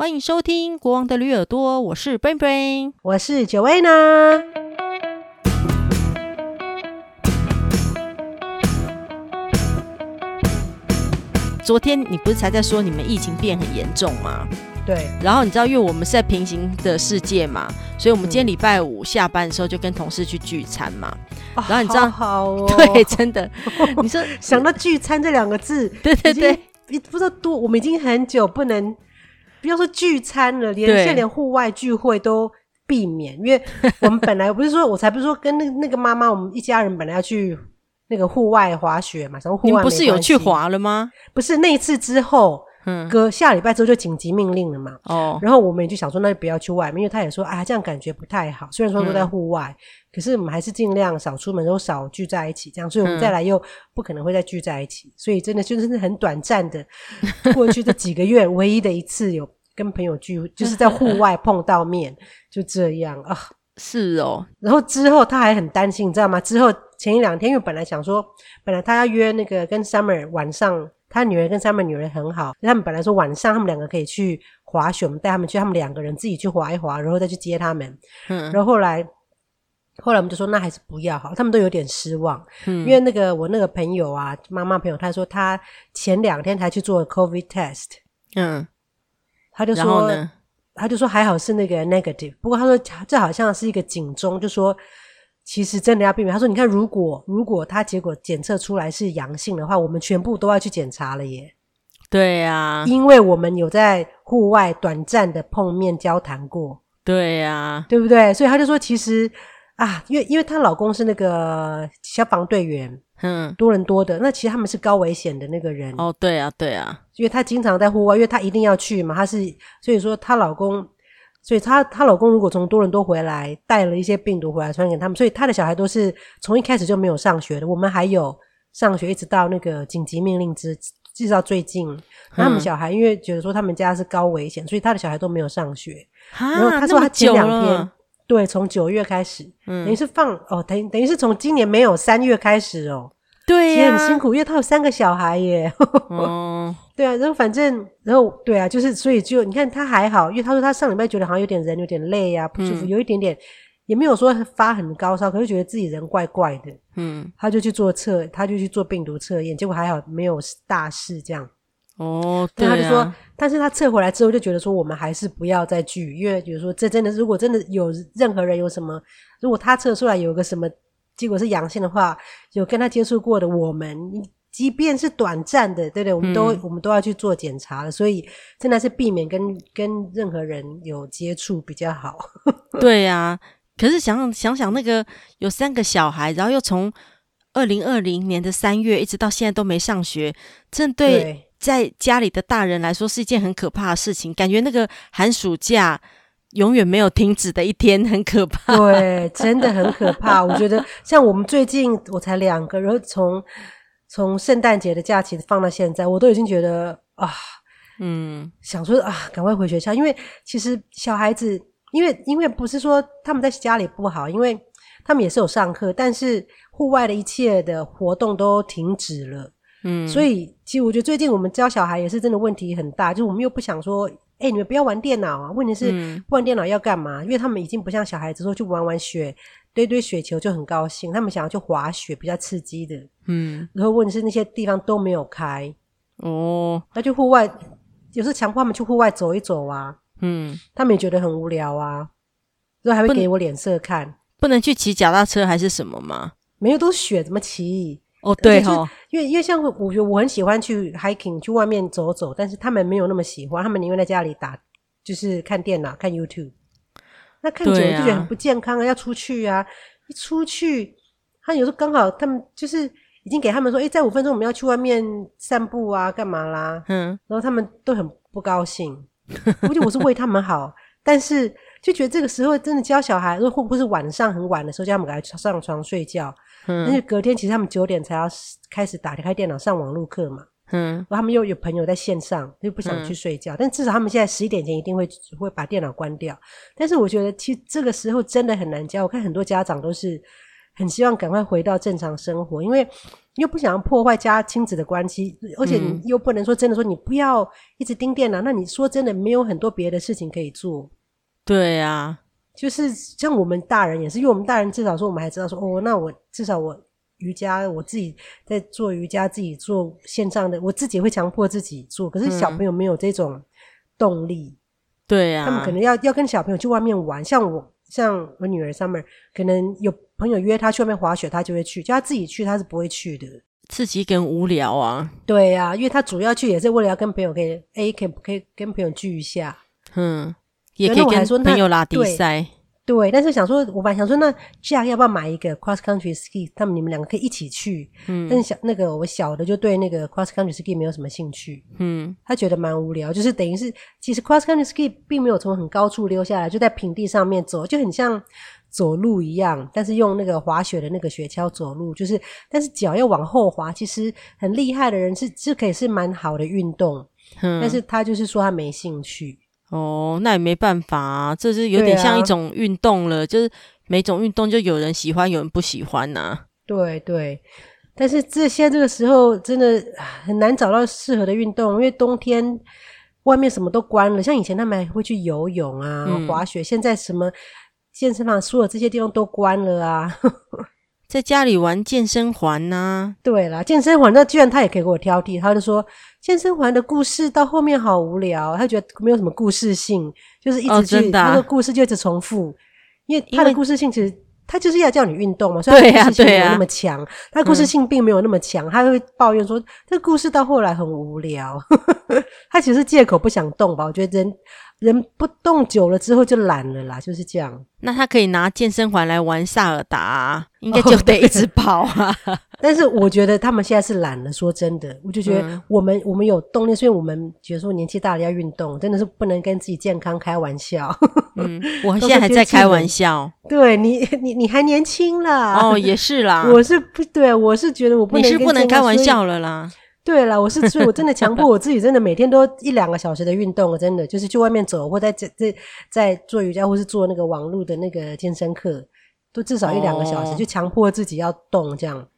欢迎收听《国王的驴耳朵》，我是 Brain Brain，我是 Joanna。昨天你不是才在说你们疫情变很严重吗？对。然后你知道，因为我们是在平行的世界嘛，所以我们今天礼拜五下班的时候就跟同事去聚餐嘛。嗯、然后你知道，好，好哦，对，真的。你说 想到聚餐这两个字，对 对对，你不知道多，我们已经很久不能。不要说聚餐了，连现在连户外聚会都避免，因为我们本来不是说，我才不是说跟那那个妈妈，我们一家人本来要去那个户外滑雪嘛，然后户外不是有去滑了吗？不是那一次之后，嗯，隔下礼拜之后就紧急命令了嘛。哦，然后我们也就想说，那就不要去外面，因为他也说啊，这样感觉不太好。虽然说都在户外，嗯，可是我们还是尽量少出门，都少聚在一起，这样，所以我们再来又不可能会再聚在一起，嗯，所以真的就是很短暂的过去这几个月 唯一的一次有。跟朋友聚，就是在户外 碰到面，就这样啊。是哦，然后之后他还很担心，你知道吗？之后前一两天，因为本来想说，本来他要约那个跟 Summer 晚上，他女儿跟 Summer 女儿很好，他们本来说晚上他们两个可以去滑雪，我们带他们去，他们两个人自己去滑一滑，然后再去接他们。嗯，然后后来，后来我们就说那还是不要好，他们都有点失望。嗯，因为那个我那个朋友啊，妈妈朋友，他说他前两天才去做 COVID test。嗯。他就说，他就说还好是那个 negative，不过他说这好像是一个警钟，就说其实真的要避免。他说你看，如果如果他结果检测出来是阳性的话，我们全部都要去检查了耶。对呀，因为我们有在户外短暂的碰面交谈过。对呀，对不对？所以他就说，其实啊，因为因为她老公是那个消防队员。嗯，多伦多的那其实他们是高危险的那个人哦，对啊，对啊，因为她经常在户外，因为她一定要去嘛，她是所以说她老公，所以她她老公如果从多伦多回来带了一些病毒回来传给他们，所以她的小孩都是从一开始就没有上学的。我们还有上学，一直到那个紧急命令之，至到最近，他们小孩因为觉得说他们家是高危险，所以他的小孩都没有上学。然后他说他前两天。对，从九月开始，嗯，等于是放哦，等等于是从今年没有三月开始哦，对呀、啊，也很辛苦，因为他有三个小孩耶，哦，对啊，然后反正，然后对啊，就是所以就你看他还好，因为他说他上礼拜觉得好像有点人有点累啊，不舒服，嗯、有一点点，也没有说发很高烧，可是觉得自己人怪怪的，嗯，他就去做测，他就去做病毒测验，结果还好没有大事这样。哦，对啊，他就说，但是他撤回来之后就觉得说，我们还是不要再聚，因为比如说这真的，如果真的有任何人有什么，如果他测出来有个什么结果是阳性的话，有跟他接触过的，我们即便是短暂的，对不对？我们都、嗯、我们都要去做检查了，所以真的是避免跟跟任何人有接触比较好。对呀、啊，可是想想想那个有三个小孩，然后又从二零二零年的三月一直到现在都没上学，这对。对在家里的大人来说是一件很可怕的事情，感觉那个寒暑假永远没有停止的一天，很可怕。对，真的很可怕。我觉得像我们最近，我才两个，然后从从圣诞节的假期放到现在，我都已经觉得啊，嗯，想说啊，赶快回学校，因为其实小孩子，因为因为不是说他们在家里不好，因为他们也是有上课，但是户外的一切的活动都停止了。嗯，所以其实我觉得最近我们教小孩也是真的问题很大，就是我们又不想说，哎、欸，你们不要玩电脑啊。问题是，不玩电脑要干嘛？因为他们已经不像小孩子说去玩玩雪，堆堆雪球就很高兴，他们想要去滑雪，比较刺激的。嗯，然后问题是那些地方都没有开哦，那就户外，有时候强迫他们去户外走一走啊。嗯，他们也觉得很无聊啊，然后还会给我脸色看，不能去骑脚踏车还是什么吗？没有，都是雪，怎么骑？哦，对哦，因为因为像我觉得我很喜欢去 hiking 去外面走走，但是他们没有那么喜欢，他们宁愿在家里打，就是看电脑看 YouTube。那看久了就觉得很不健康啊，要出去啊！一出去，他有时候刚好他们就是已经给他们说，诶，在五分钟我们要去外面散步啊，干嘛啦？嗯，然后他们都很不高兴。估计我是为他们好，但是就觉得这个时候真的教小孩，如果会不会是晚上很晚的时候叫他们赶快上床睡觉？嗯，而且隔天其实他们九点才要开始打开电脑上网络课嘛。嗯，然后他们又有朋友在线上，又不想去睡觉。嗯、但至少他们现在十一点前一定会会把电脑关掉。但是我觉得其实这个时候真的很难教。我看很多家长都是很希望赶快回到正常生活，因为你又不想要破坏家亲子的关系，而且你又不能说真的说你不要一直盯电脑，那你说真的没有很多别的事情可以做。对啊，就是像我们大人也是，因为我们大人至少说我们还知道说哦，那我至少我瑜伽我自己在做瑜伽，自己做线上的，我自己会强迫自己做。可是小朋友没有这种动力，嗯、对啊，他们可能要要跟小朋友去外面玩，像我。像我女儿 Summer，可能有朋友约她去外面滑雪，她就会去；叫她自己去，她是不会去的。自己更无聊啊。对啊，因为她主要去也是为了要跟朋友可以，哎，可以可以跟朋友聚一下。嗯，也可以跟朋友拉比赛。对，但是想说，我本来想说，那这样要不要买一个 cross country ski？他们你们两个可以一起去。嗯，但是小那个我小的就对那个 cross country ski 没有什么兴趣。嗯，他觉得蛮无聊，就是等于是其实 cross country ski 并没有从很高处溜下来，就在平地上面走，就很像走路一样，但是用那个滑雪的那个雪橇走路，就是但是脚要往后滑，其实很厉害的人是是可以是蛮好的运动。嗯，但是他就是说他没兴趣。哦，那也没办法啊，这是有点像一种运动了，啊、就是每种运动就有人喜欢，有人不喜欢呐、啊。对对，但是这现在这个时候真的很难找到适合的运动，因为冬天外面什么都关了。像以前他们还会去游泳啊、嗯、滑雪，现在什么健身房、所有这些地方都关了啊。在家里玩健身环呐、啊？对啦，健身环那居然他也可以给我挑剔，他就说健身环的故事到后面好无聊，他觉得没有什么故事性，就是一直去那个故事就一直重复，因为他的故事性其实他就是要叫你运动嘛，所以他故事性没有那么强，他故事性并没有那么强，他会抱怨说这个故事到后来很无聊，他其实是借口不想动吧？我觉得人。人不动久了之后就懒了啦，就是这样。那他可以拿健身环来玩萨尔达啊，应该就得一直跑啊。Oh, 但是我觉得他们现在是懒了，说真的，我就觉得我们、嗯、我们有动力，所以我们觉得说年纪大了要运动，真的是不能跟自己健康开玩笑。嗯，我现在还在开玩笑。对你，你你还年轻啦。哦，也是啦。我是不对，我是觉得我不能。你是不能开玩笑了啦。对了，我是所以，我真的强迫我自己，真的每天都一两个小时的运动，真的就是去外面走，或在这这在做瑜伽，或是做那个网络的那个健身课，都至少一两个小时，就强迫自己要动这样。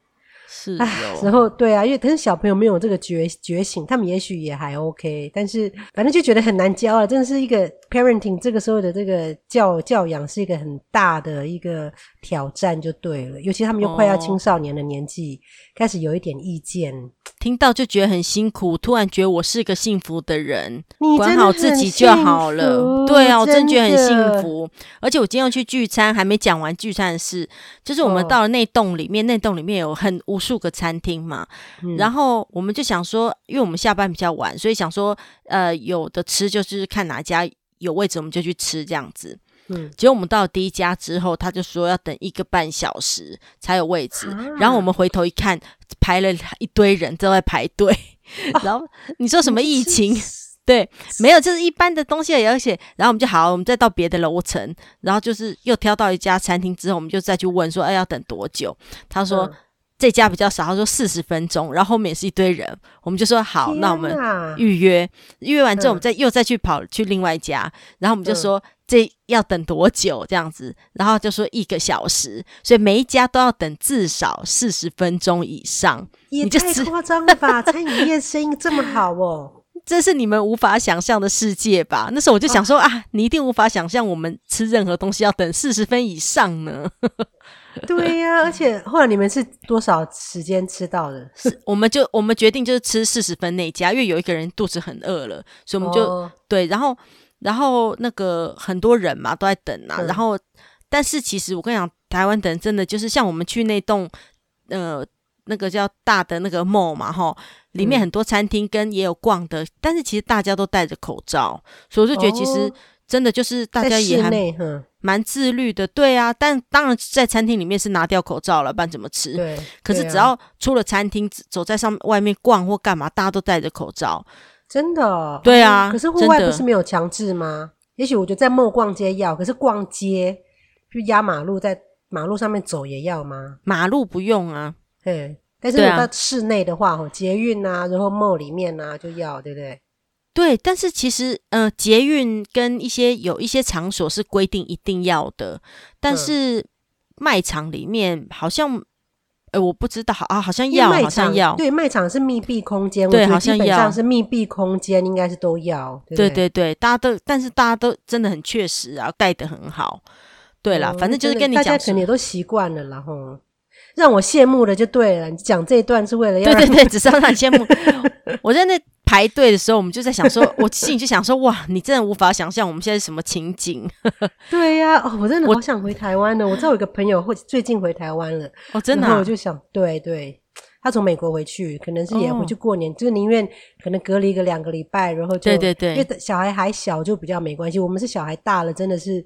是的，然后对啊，因为可是小朋友没有这个觉觉醒，他们也许也还 OK，但是反正就觉得很难教啊，真的是一个 parenting 这个时候的这个教教养是一个很大的一个挑战，就对了，尤其他们又快要青少年的年纪，哦、开始有一点意见。听到就觉得很辛苦，突然觉得我是个幸福的人，管好自己就好了。对啊，我真觉得很幸福。而且我今天要去聚餐，还没讲完聚餐的事，就是我们到了那栋里面，哦、那栋里面有很无数个餐厅嘛，嗯、然后我们就想说，因为我们下班比较晚，所以想说，呃，有的吃就是看哪家有位置，我们就去吃这样子。嗯，结果我们到了第一家之后，他就说要等一个半小时才有位置。啊、然后我们回头一看，排了一堆人都在排队。啊、然后你说什么疫情？对，没有，就是一般的东西而且，然后我们就好，我们再到别的楼层，然后就是又挑到一家餐厅之后，我们就再去问说，哎，要等多久？他说。嗯这家比较少，他说四十分钟，然后后面也是一堆人，我们就说好，那我们预约，预约完之后，我们再、嗯、又再去跑去另外一家，然后我们就说、嗯、这要等多久这样子，然后就说一个小时，所以每一家都要等至少四十分钟以上，也太夸张了吧？餐饮业生意这么好哦，这是你们无法想象的世界吧？那时候我就想说啊，啊，你一定无法想象我们吃任何东西要等四十分以上呢。对呀、啊，而且后来你们是多少时间吃到的？是我们就我们决定就是吃四十分那家，因为有一个人肚子很饿了，所以我们就、哦、对。然后然后那个很多人嘛都在等啊。嗯、然后但是其实我跟你讲，台湾等真的就是像我们去那栋呃那个叫大的那个 mall 嘛，哈，里面很多餐厅跟也有逛的，嗯、但是其实大家都戴着口罩，所以我就觉得其实真的就是大家也还。蛮自律的，对啊，但当然在餐厅里面是拿掉口罩了，不然怎么吃？对，可是只要出了餐厅，啊、走在上外面逛或干嘛，大家都戴着口罩，真的。对啊，可是户外不是没有强制吗？也许我觉得在 mall 逛街要，可是逛街就压马路，在马路上面走也要吗？马路不用啊，对。但是如果到室内的话，啊、捷运啊，然后 mall 里面啊就要，对不对？对，但是其实，呃，捷运跟一些有一些场所是规定一定要的，但是卖场里面好像哎，我不知道啊，好像要，好像要。对，卖场是密闭空间，对，好像要。是密闭空间，应该是都要。对对对，对，大家都，但是大家都真的很确实啊，带得很好。对啦，反正就是跟你讲，大家肯定也都习惯了，然后让我羡慕的就对了。你讲这一段是为了要，对对对，只是让你羡慕。我在那。排队的时候，我们就在想说，我心里就想说，哇，你真的无法想象我们现在是什么情景。对呀、啊，哦，我真的好想回台湾呢。我知道有个朋友会最近回台湾了，哦，真的、啊，然后我就想，对对，他从美国回去，可能是也回去过年，哦、就是宁愿可能隔离个两个礼拜，然后就，对对对，因为小孩还小，就比较没关系。我们是小孩大了，真的是，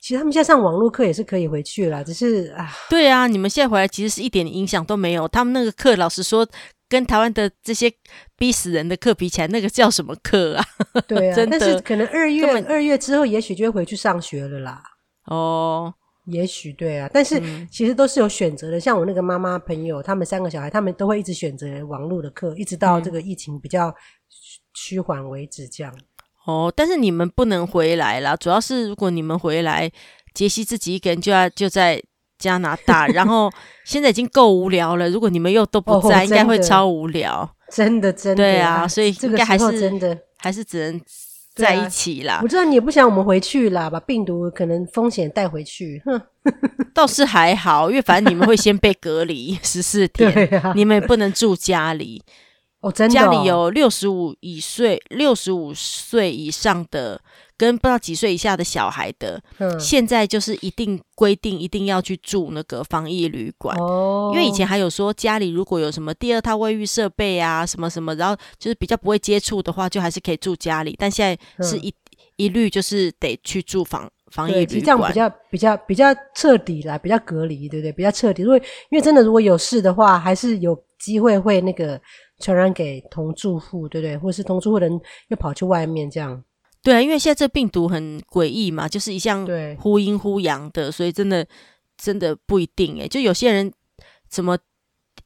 其实他们现在上网络课也是可以回去了，只是啊，对啊，你们现在回来其实是一点影响都没有。他们那个课，老实说。跟台湾的这些逼死人的课比起来，那个叫什么课啊？对啊，真的，但是可能二月二月之后，也许就会回去上学了啦。哦，也许对啊，但是其实都是有选择的。嗯、像我那个妈妈朋友，他们三个小孩，他们都会一直选择网络的课，一直到这个疫情比较趋缓为止，这样。哦，但是你们不能回来啦，主要是如果你们回来，杰西自己一个人就要就在。加拿大，然后 现在已经够无聊了。如果你们又都不在，哦、应该会超无聊。真的，真的，对啊，所以应该还是真的，还是只能在一起啦。啊、我知道你也不想我们回去啦，把病毒可能风险带回去。哼，倒是还好，因为反正你们会先被隔离 十四天，啊、你们也不能住家里。哦，真的、哦，家里有六十五以岁、六十五岁以上的。跟不知道几岁以下的小孩的，嗯、现在就是一定规定一定要去住那个防疫旅馆，哦、因为以前还有说家里如果有什么第二套卫浴设备啊，什么什么，然后就是比较不会接触的话，就还是可以住家里。但现在是一、嗯、一律就是得去住房防疫旅馆，这样比较比较比较彻底啦，比较隔离，对不对？比较彻底，因为因为真的如果有事的话，还是有机会会那个传染给同住户，对不对？或是同住户的人又跑去外面这样。对啊，因为现在这病毒很诡异嘛，就是一向忽阴忽阳的，所以真的真的不一定诶。就有些人怎么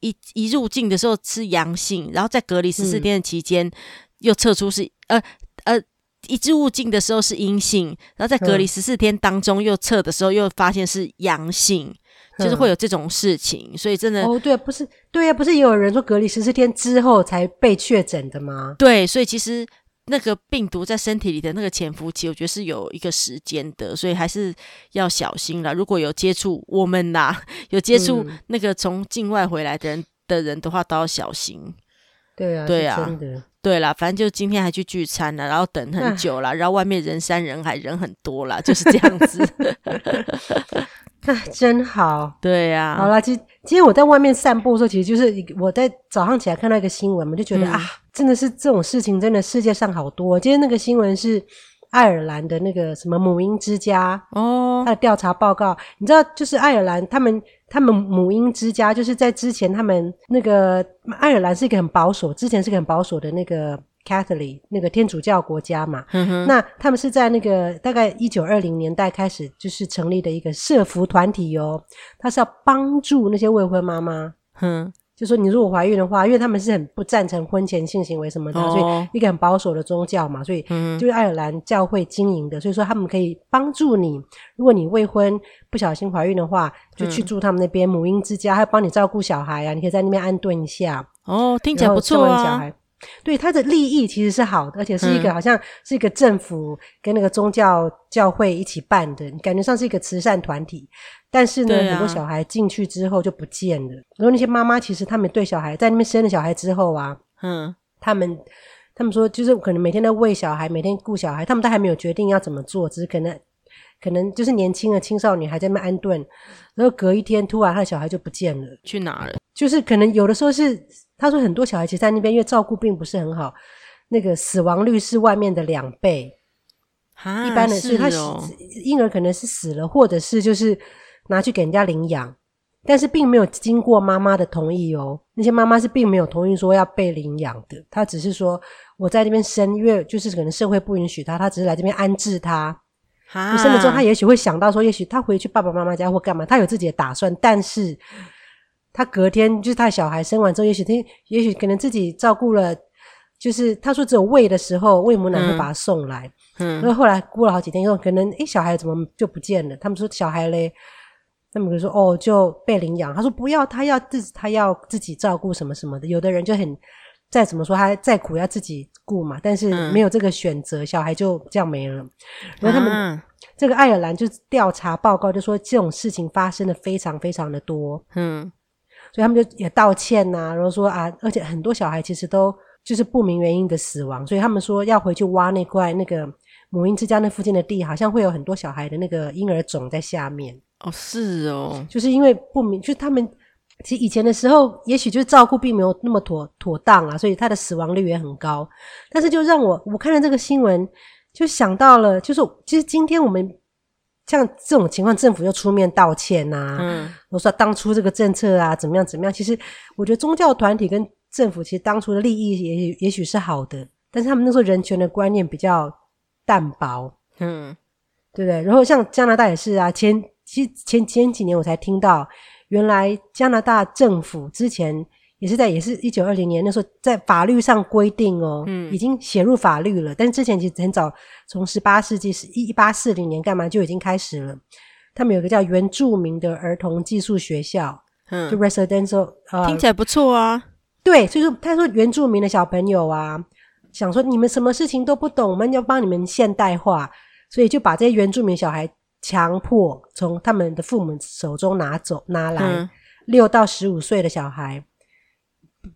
一一入境的时候是阳性，然后在隔离十四天的期间又测出是、嗯、呃呃一入境的时候是阴性，然后在隔离十四天当中又测的时候又发现是阳性，嗯、就是会有这种事情，所以真的哦，对啊，不是对啊，不是也有人说隔离十四天之后才被确诊的吗？对，所以其实。那个病毒在身体里的那个潜伏期，我觉得是有一个时间的，所以还是要小心啦。如果有接触我们呐，有接触那个从境外回来的人的人的话，都要小心。对啊，对啊，对啦，反正就今天还去聚餐了，然后等很久了，然后外面人山人海，人很多啦，就是这样子。那 真好。对呀、啊，好啦，其实今天我在外面散步的时候，其实就是我在早上起来看到一个新闻嘛，就觉得、嗯、啊。真的是这种事情，真的世界上好多。今天那个新闻是爱尔兰的那个什么母婴之家哦，他的调查报告，你知道，就是爱尔兰他们他们母婴之家，就是在之前他们那个爱尔兰是一个很保守，之前是一个很保守的那个 Catholic 那个天主教国家嘛。嗯，那他们是在那个大概一九二零年代开始就是成立的一个社福团体哦，他是要帮助那些未婚妈妈。嗯。就说你如果怀孕的话，因为他们是很不赞成婚前性行为什么的，哦、所以一个很保守的宗教嘛，所以就是爱尔兰教会经营的，嗯、所以说他们可以帮助你，如果你未婚不小心怀孕的话，就去住他们那边母婴之家，还帮你照顾小孩啊，你可以在那边安顿一下。哦，听起来不错啊。对他的利益其实是好的，而且是一个、嗯、好像是一个政府跟那个宗教教会一起办的，感觉上是一个慈善团体。但是呢，啊、很多小孩进去之后就不见了。然后那些妈妈其实他们对小孩在那边生了小孩之后啊，嗯，他们他们说就是可能每天都喂小孩，每天顾小孩，他们都还没有决定要怎么做，只是可能可能就是年轻的青少年还在那边安顿，然后隔一天突然他的小孩就不见了，去哪了？就是可能有的时候是他说很多小孩其实在那边因为照顾并不是很好，那个死亡率是外面的两倍，哈一般的是他婴儿可能是死了，或者是就是。拿去给人家领养，但是并没有经过妈妈的同意哦。那些妈妈是并没有同意说要被领养的，她只是说我在这边生，因为就是可能社会不允许她，她只是来这边安置她。哈生了之后，她也许会想到说，也许她回去爸爸妈妈家或干嘛，她有自己的打算。但是她隔天就是他小孩生完之后，也许他也许可能自己照顾了，就是他说只有喂的时候，喂母奶会把他送来。嗯，因为后来过了好几天以后，可能诶小孩怎么就不见了？他们说小孩嘞。他们就说哦就被领养，他说不要，他要自他要自己照顾什么什么的。有的人就很再怎么说，他再苦要自己顾嘛，但是没有这个选择，嗯、小孩就这样没了。然后他们、啊、这个爱尔兰就调查报告就说这种事情发生的非常非常的多，嗯，所以他们就也道歉呐、啊，然后说啊，而且很多小孩其实都就是不明原因的死亡，所以他们说要回去挖那块那个母婴之家那附近的地，好像会有很多小孩的那个婴儿种在下面。哦，是哦，就是因为不明，就是他们其实以前的时候，也许就是照顾并没有那么妥妥当啊，所以他的死亡率也很高。但是就让我我看了这个新闻，就想到了，就是其实今天我们像这种情况，政府又出面道歉呐、啊，嗯，我说当初这个政策啊，怎么样怎么样？其实我觉得宗教团体跟政府其实当初的利益也也许是好的，但是他们那时候人权的观念比较淡薄，嗯，对不对？然后像加拿大也是啊，前。其实前前几年我才听到，原来加拿大政府之前也是在也是一九二零年那时候在法律上规定哦，嗯，已经写入法律了。但是之前其实很早，从十八世纪是一八四零年干嘛就已经开始了。他们有个叫原住民的儿童寄宿学校，嗯，就 residential，呃，听起来不错啊。对，所以说他说原住民的小朋友啊，想说你们什么事情都不懂，我们要帮你们现代化，所以就把这些原住民小孩。强迫从他们的父母手中拿走拿来，六到十五岁的小孩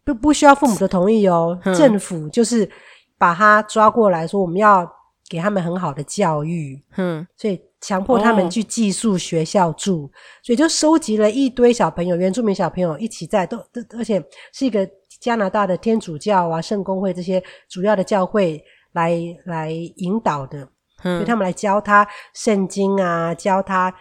不不需要父母的同意哦，嗯、政府就是把他抓过来说，我们要给他们很好的教育，嗯，所以强迫他们去寄宿学校住，哦、所以就收集了一堆小朋友，原住民小朋友一起在都都，而且是一个加拿大的天主教啊圣公会这些主要的教会来来引导的。所以他们来教他圣经啊，教他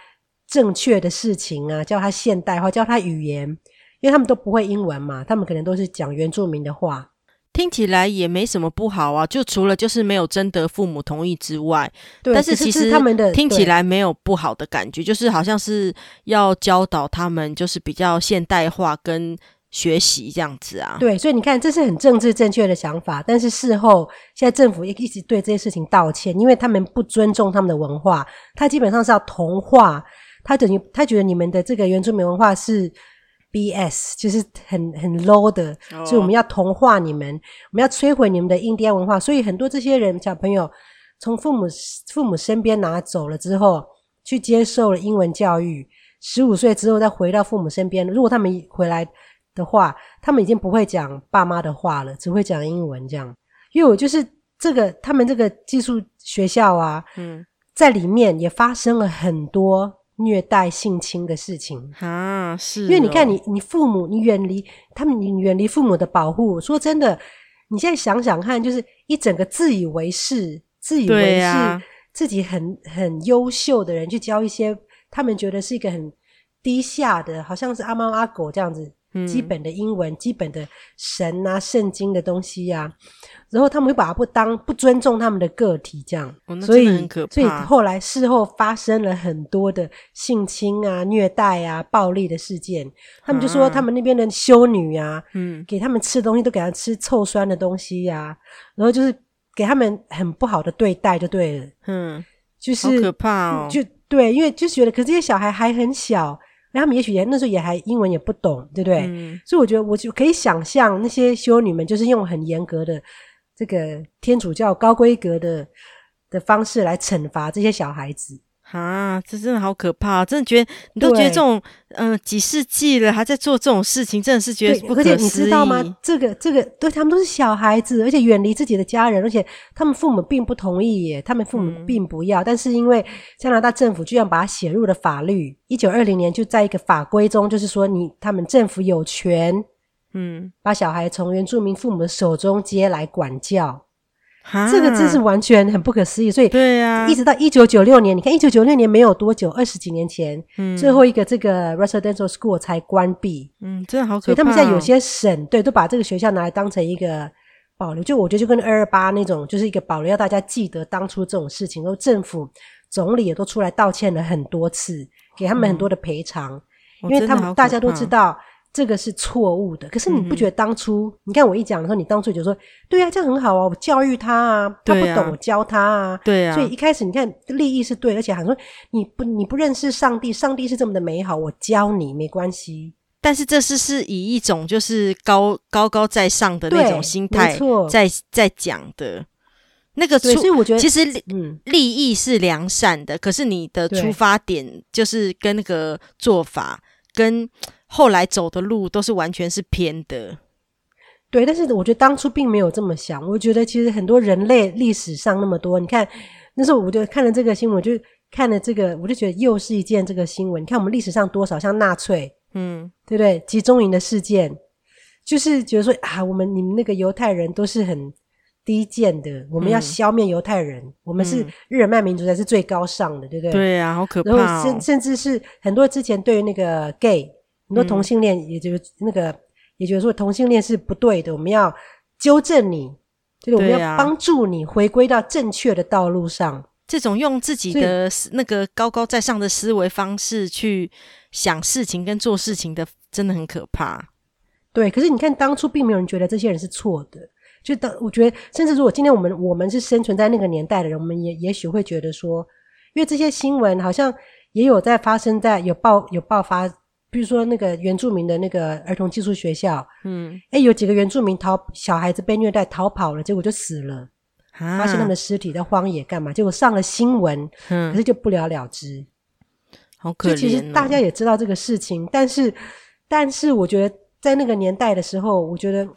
正确的事情啊，教他现代化，教他语言，因为他们都不会英文嘛，他们可能都是讲原住民的话。听起来也没什么不好啊，就除了就是没有征得父母同意之外，但是其实他们的听起来没有不好的感觉，就是好像是要教导他们，就是比较现代化跟。学习这样子啊，对，所以你看，这是很政治正确的想法。但是事后，现在政府也一直对这些事情道歉，因为他们不尊重他们的文化。他基本上是要同化，他等于他觉得你们的这个原住民文化是 BS，就是很很 low 的，哦、所以我们要同化你们，我们要摧毁你们的印第安文化。所以很多这些人小朋友从父母父母身边拿走了之后，去接受了英文教育，十五岁之后再回到父母身边。如果他们回来。的话，他们已经不会讲爸妈的话了，只会讲英文这样。因为我就是这个，他们这个寄宿学校啊，嗯，在里面也发生了很多虐待、性侵的事情啊。是、哦，因为你看你，你你父母，你远离他们，你远离父母的保护。说真的，你现在想想看，就是一整个自以为是、自以为是自己很很优秀的人，去教一些他们觉得是一个很低下的，好像是阿猫阿狗这样子。基本的英文、嗯、基本的神啊、圣经的东西呀、啊，然后他们会把它不当不尊重他们的个体，这样，哦、所以。所以后来事后发生了很多的性侵啊、虐待啊、暴力的事件。他们就说他们那边的修女啊，嗯，给他们吃的东西都给他吃臭酸的东西呀、啊，然后就是给他们很不好的对待，就对了，嗯，就是好可怕哦，就对，因为就觉得，可是这些小孩还很小。他们也许也那时候也还英文也不懂，对不对？嗯、所以我觉得我就可以想象那些修女们就是用很严格的这个天主教高规格的的方式来惩罚这些小孩子。啊，这真的好可怕！真的觉得你都觉得这种，嗯几世纪了还在做这种事情，真的是觉得不可思议。你知道吗？这个这个，对他们都是小孩子，而且远离自己的家人，而且他们父母并不同意耶，他们父母并不要。嗯、但是因为加拿大政府居然把它写入了法律，一九二零年就在一个法规中，就是说你他们政府有权，嗯，把小孩从原住民父母的手中接来管教。哈这个真是完全很不可思议，所以对呀，一直到一九九六年，啊、你看一九九六年没有多久，二十几年前，嗯，最后一个这个 residential school 才关闭，嗯，真的好可怕、哦。所以他们现在有些省对都把这个学校拿来当成一个保留，就我觉得就跟二二八那种，就是一个保留，要大家记得当初这种事情。然后政府总理也都出来道歉了很多次，给他们很多的赔偿，嗯、因为他们大家都知道。这个是错误的。可是你不觉得当初，嗯、你看我一讲的时候，你当初就说，对啊，这样很好啊，我教育他啊，他不懂，我教他啊，对啊。所以一开始你看利益是对，而且还说你不你不认识上帝，上帝是这么的美好，我教你没关系。但是这是是以一种就是高高高在上的那种心态在在讲的。那个，所以我觉得其实嗯，利益是良善的，可是你的出发点就是跟那个做法跟后来走的路都是完全是偏的。对，但是我觉得当初并没有这么想。我觉得其实很多人类历史上那么多，你看那时候我就看了这个新闻，就看了这个，我就觉得又是一件这个新闻。你看我们历史上多少像纳粹，嗯，对不对？集中营的事件，就是觉得说啊，我们你们那个犹太人都是很。低贱的，我们要消灭犹太人。嗯、我们是日耳曼民族才是最高尚的，嗯、对不对？对啊，好可怕、哦。然后甚甚至是很多之前对于那个 gay，很多同性恋，也就是那个，嗯、也就是说同性恋是不对的。我们要纠正你，就是我们要帮助你回归到正确的道路上。这种用自己的那个高高在上的思维方式去想事情跟做事情的，真的很可怕。对，可是你看当初并没有人觉得这些人是错的。就当我觉得，甚至如果今天我们我们是生存在那个年代的人，我们也也许会觉得说，因为这些新闻好像也有在发生在有爆有爆发，比如说那个原住民的那个儿童寄宿学校，嗯，哎，有几个原住民逃小孩子被虐待逃跑了，结果就死了，啊、发现他们的尸体在荒野干嘛？结果上了新闻，嗯，可是就不了了之，好可怜、哦。其实大家也知道这个事情，但是但是我觉得在那个年代的时候，我觉得。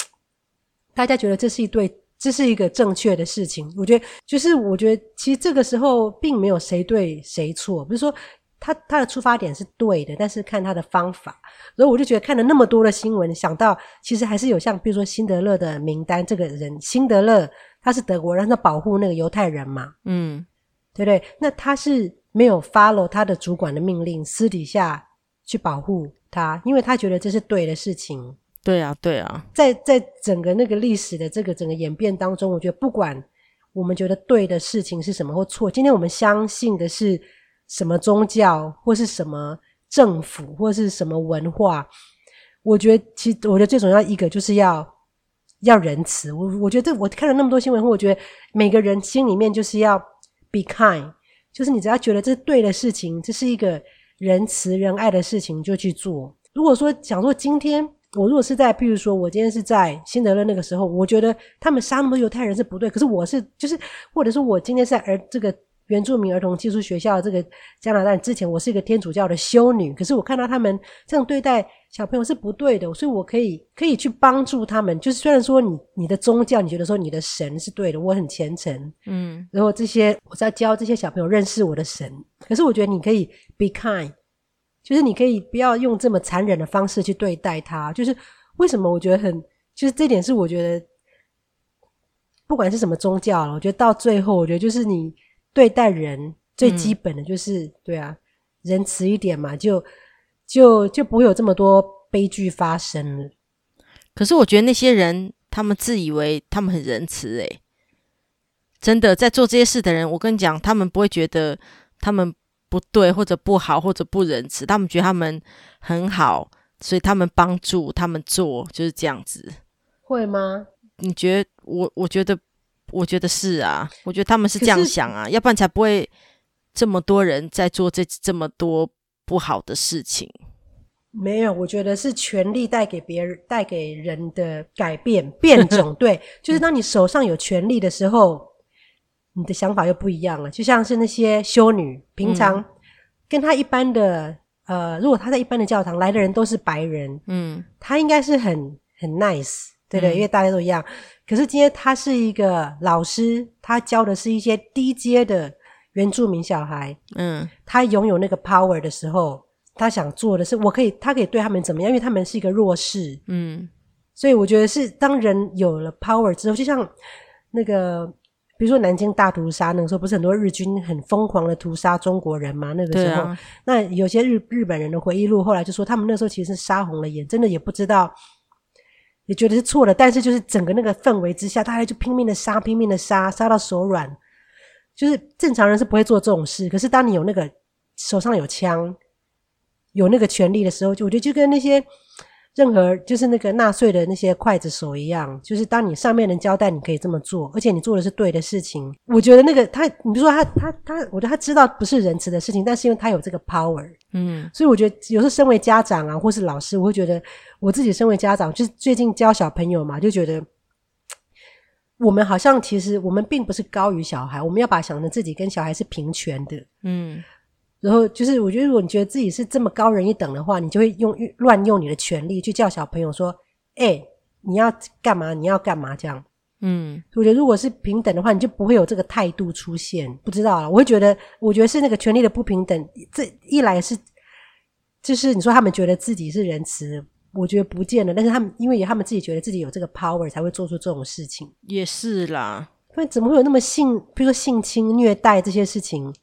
大家觉得这是一对，这是一个正确的事情。我觉得，就是我觉得，其实这个时候并没有谁对谁错。不是说，他他的出发点是对的，但是看他的方法。所以我就觉得，看了那么多的新闻，想到其实还是有像，比如说辛德勒的名单这个人，辛德勒他是德国人，他保护那个犹太人嘛，嗯，对不对？那他是没有 follow 他的主管的命令，私底下去保护他，因为他觉得这是对的事情。对啊，对啊，在在整个那个历史的这个整个演变当中，我觉得不管我们觉得对的事情是什么或错，今天我们相信的是什么宗教或是什么政府或是什么文化，我觉得其实我觉得最重要一个就是要要仁慈。我我觉得我看了那么多新闻后，我觉得每个人心里面就是要 be kind，就是你只要觉得这是对的事情，这是一个仁慈仁爱的事情，就去做。如果说想说今天。我如果是在，譬如说，我今天是在辛德勒那个时候，我觉得他们杀那么多犹太人是不对。可是我是就是，或者说我今天是在而这个原住民儿童寄宿学校这个加拿大之前，我是一个天主教的修女。可是我看到他们这样对待小朋友是不对的，所以我可以可以去帮助他们。就是虽然说你你的宗教，你觉得说你的神是对的，我很虔诚，嗯，然后这些我在教这些小朋友认识我的神。可是我觉得你可以 be kind。就是你可以不要用这么残忍的方式去对待他。就是为什么我觉得很，就是这点是我觉得，不管是什么宗教了，我觉得到最后，我觉得就是你对待人最基本的就是、嗯、对啊，仁慈一点嘛，就就就不会有这么多悲剧发生了。可是我觉得那些人，他们自以为他们很仁慈，诶，真的在做这些事的人，我跟你讲，他们不会觉得他们。不对，或者不好，或者不仁慈，他们觉得他们很好，所以他们帮助他们做就是这样子，会吗？你觉得？我我觉得，我觉得是啊，我觉得他们是这样想啊，要不然才不会这么多人在做这这么多不好的事情。没有，我觉得是权力带给别人、带给人的改变、变种。对，就是当你手上有权力的时候。你的想法又不一样了，就像是那些修女，平常跟她一般的，嗯、呃，如果她在一般的教堂来的人都是白人，嗯，她应该是很很 nice，对不对？嗯、因为大家都一样。可是今天他是一个老师，他教的是一些低阶的原住民小孩，嗯，他拥有那个 power 的时候，他想做的是，我可以，他可以对他们怎么样？因为他们是一个弱势，嗯，所以我觉得是当人有了 power 之后，就像那个。比如说南京大屠杀那个时候，不是很多日军很疯狂的屠杀中国人吗？那个时候，啊、那有些日日本人的回忆录后来就说，他们那时候其实是杀红了眼，真的也不知道，也觉得是错的。但是就是整个那个氛围之下，大家就拼命的杀，拼命的杀，杀到手软。就是正常人是不会做这种事，可是当你有那个手上有枪，有那个权利的时候，就我觉得就跟那些任何就是那个纳税的那些刽子手一样，就是当你上面人交代你可以这么做，而且你做的是对的事情，我觉得那个他，你比如说他他他，我觉得他知道不是仁慈的事情，但是因为他有这个 power，嗯，所以我觉得有时候身为家长啊，或是老师，我会觉得我自己身为家长，就是最近教小朋友嘛，就觉得我们好像其实我们并不是高于小孩，我们要把想成自己跟小孩是平权的，嗯。然后就是，我觉得如果你觉得自己是这么高人一等的话，你就会用乱用你的权利去叫小朋友说：“哎，你要干嘛？你要干嘛？”这样，嗯，我觉得如果是平等的话，你就不会有这个态度出现。不知道啊，我会觉得，我觉得是那个权利的不平等。这一来是，就是你说他们觉得自己是仁慈，我觉得不见了。但是他们因为他们自己觉得自己有这个 power，才会做出这种事情。也是啦，不然怎么会有那么性，比如说性侵、虐待这些事情？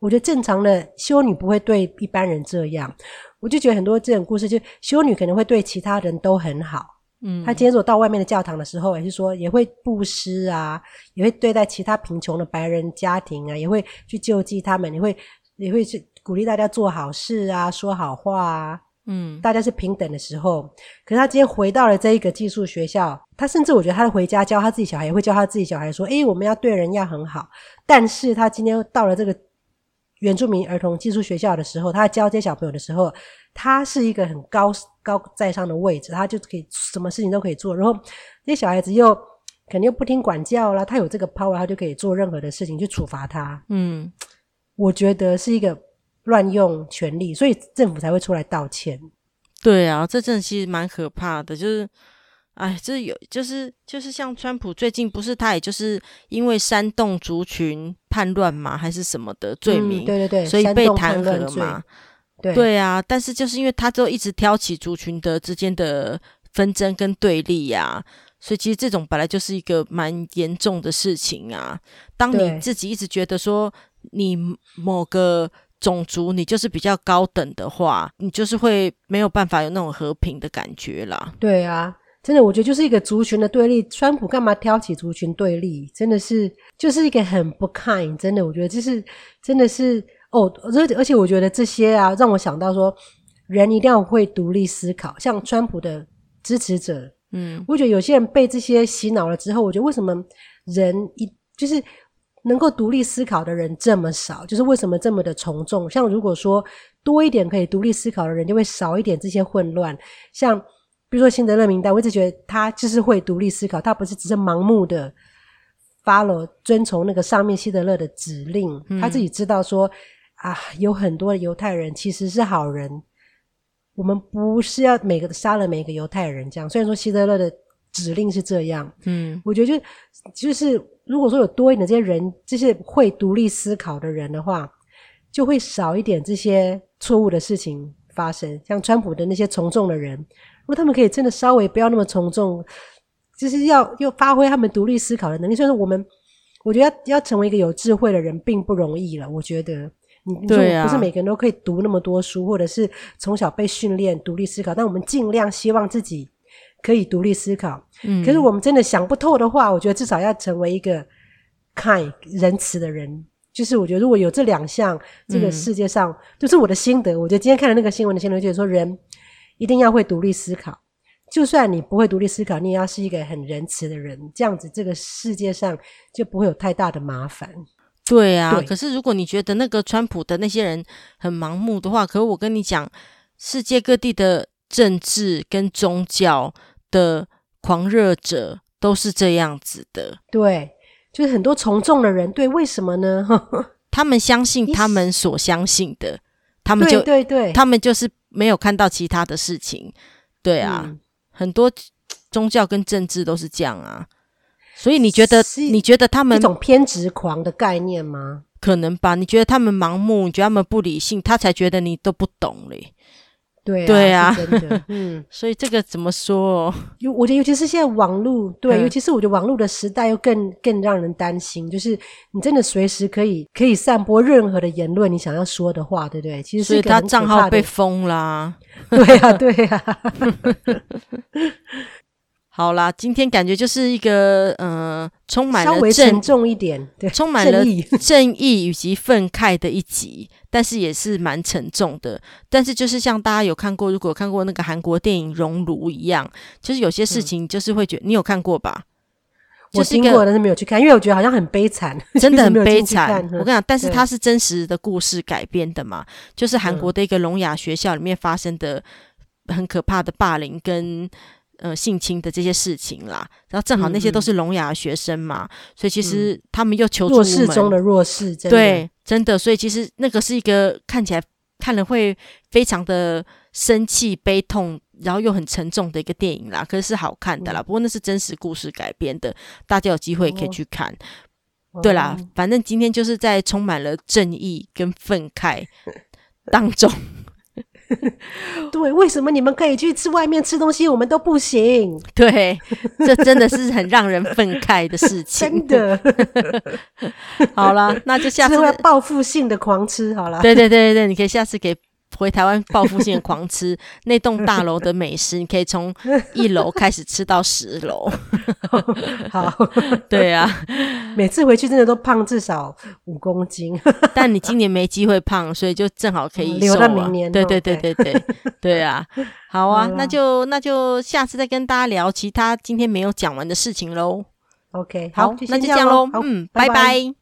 我觉得正常的修女不会对一般人这样，我就觉得很多这种故事，就修女可能会对其他人都很好。嗯，她今天如果到外面的教堂的时候，也是说也会布施啊，也会对待其他贫穷的白人家庭啊，也会去救济他们，也会也会去鼓励大家做好事啊，说好话啊。嗯，大家是平等的时候，可是他今天回到了这一个寄宿学校，他甚至我觉得他回家教他自己小孩，也会教他自己小孩说：“诶，我们要对人要很好。”但是他今天到了这个。原住民儿童寄宿学校的时候，他教这些小朋友的时候，他是一个很高高在上的位置，他就可以什么事情都可以做。然后这些小孩子又肯定又不听管教啦，他有这个 power，他就可以做任何的事情去处罚他。嗯，我觉得是一个乱用权力，所以政府才会出来道歉。对啊，这真的其实蛮可怕的，就是。哎，这有就是就是像川普最近不是他，也就是因为煽动族群叛乱嘛，还是什么的罪名，嗯、对对对，所以被弹劾了嘛。对对啊，但是就是因为他就一直挑起族群的之间的纷争跟对立呀、啊，所以其实这种本来就是一个蛮严重的事情啊。当你自己一直觉得说你某个种族你就是比较高等的话，你就是会没有办法有那种和平的感觉啦。对啊。真的，我觉得就是一个族群的对立。川普干嘛挑起族群对立？真的是就是一个很不 kind。真的，我觉得这是真的是哦，而而且我觉得这些啊，让我想到说，人一定要会独立思考。像川普的支持者，嗯，我觉得有些人被这些洗脑了之后，我觉得为什么人一就是能够独立思考的人这么少？就是为什么这么的从众？像如果说多一点可以独立思考的人，就会少一点这些混乱。像。比如说辛德勒名单，我一直觉得他就是会独立思考，他不是只是盲目的 follow 遵从那个上面希德勒的指令，嗯、他自己知道说啊，有很多犹太人其实是好人，我们不是要每个杀了每个犹太人这样。虽然说希德勒的指令是这样，嗯，我觉得就就是如果说有多一点这些人，这些会独立思考的人的话，就会少一点这些错误的事情发生，像川普的那些从众的人。如果他们可以真的稍微不要那么从众，就是要又发挥他们独立思考的能力。所以说，我们我觉得要要成为一个有智慧的人并不容易了。我觉得你你说不是每个人都可以读那么多书，或者是从小被训练独立思考。但我们尽量希望自己可以独立思考。嗯，可是我们真的想不透的话，我觉得至少要成为一个 kind 仁慈的人。就是我觉得如果有这两项，这个世界上、嗯、就是我的心得。我觉得今天看了那个新闻的心得，就是说人。一定要会独立思考，就算你不会独立思考，你也要是一个很仁慈的人，这样子这个世界上就不会有太大的麻烦。对啊，对。可是如果你觉得那个川普的那些人很盲目的话，可是我跟你讲，世界各地的政治跟宗教的狂热者都是这样子的。对，就是很多从众的人，对，为什么呢？他们相信他们所相信的，他们就对对对，他们就是。没有看到其他的事情，对啊，嗯、很多宗教跟政治都是这样啊，所以你觉得你觉得他们一种偏执狂的概念吗？可能吧？你觉得他们盲目，你觉得他们不理性，他才觉得你都不懂嘞。对啊，对啊，真的，嗯，所以这个怎么说？尤我觉得，尤其是现在网络，对，嗯、尤其是我觉得网络的时代又更更让人担心，就是你真的随时可以可以散播任何的言论，你想要说的话，对不对？其实是所以他账号被封啦，对啊，对啊。好啦，今天感觉就是一个呃，充满了稍微沉重一点，对，充满了正义 以及愤慨的一集，但是也是蛮沉重的。但是就是像大家有看过，如果有看过那个韩国电影《熔炉》一样，就是有些事情就是会觉得，嗯、你有看过吧？我听过，但是没有去看，因为我觉得好像很悲惨，真的很 悲惨。我跟你讲，但是它是真实的故事改编的嘛，就是韩国的一个聋哑学校里面发生的很可怕的霸凌跟。呃，性侵的这些事情啦，然后正好那些都是聋哑学生嘛，嗯、所以其实他们又求助无门，弱势中的弱势，真的对，真的，所以其实那个是一个看起来看了会非常的生气、悲痛，然后又很沉重的一个电影啦，可是是好看的啦。嗯、不过那是真实故事改编的，大家有机会可以去看。哦、对啦，反正今天就是在充满了正义跟愤慨当中。对，为什么你们可以去吃外面吃东西，我们都不行？对，这真的是很让人愤慨的事情。真的。好了，那就下次会报复性的狂吃好了。对对对对，你可以下次给。回台湾报复性的狂吃 那栋大楼的美食，你可以从一楼开始吃到十楼。好，对啊，每次回去真的都胖至少五公斤。但你今年没机会胖，所以就正好可以、啊、留到明年。对对对对对对，对啊，好啊，好那就那就下次再跟大家聊其他今天没有讲完的事情喽。OK，好，那就这样喽。嗯，拜拜。拜拜。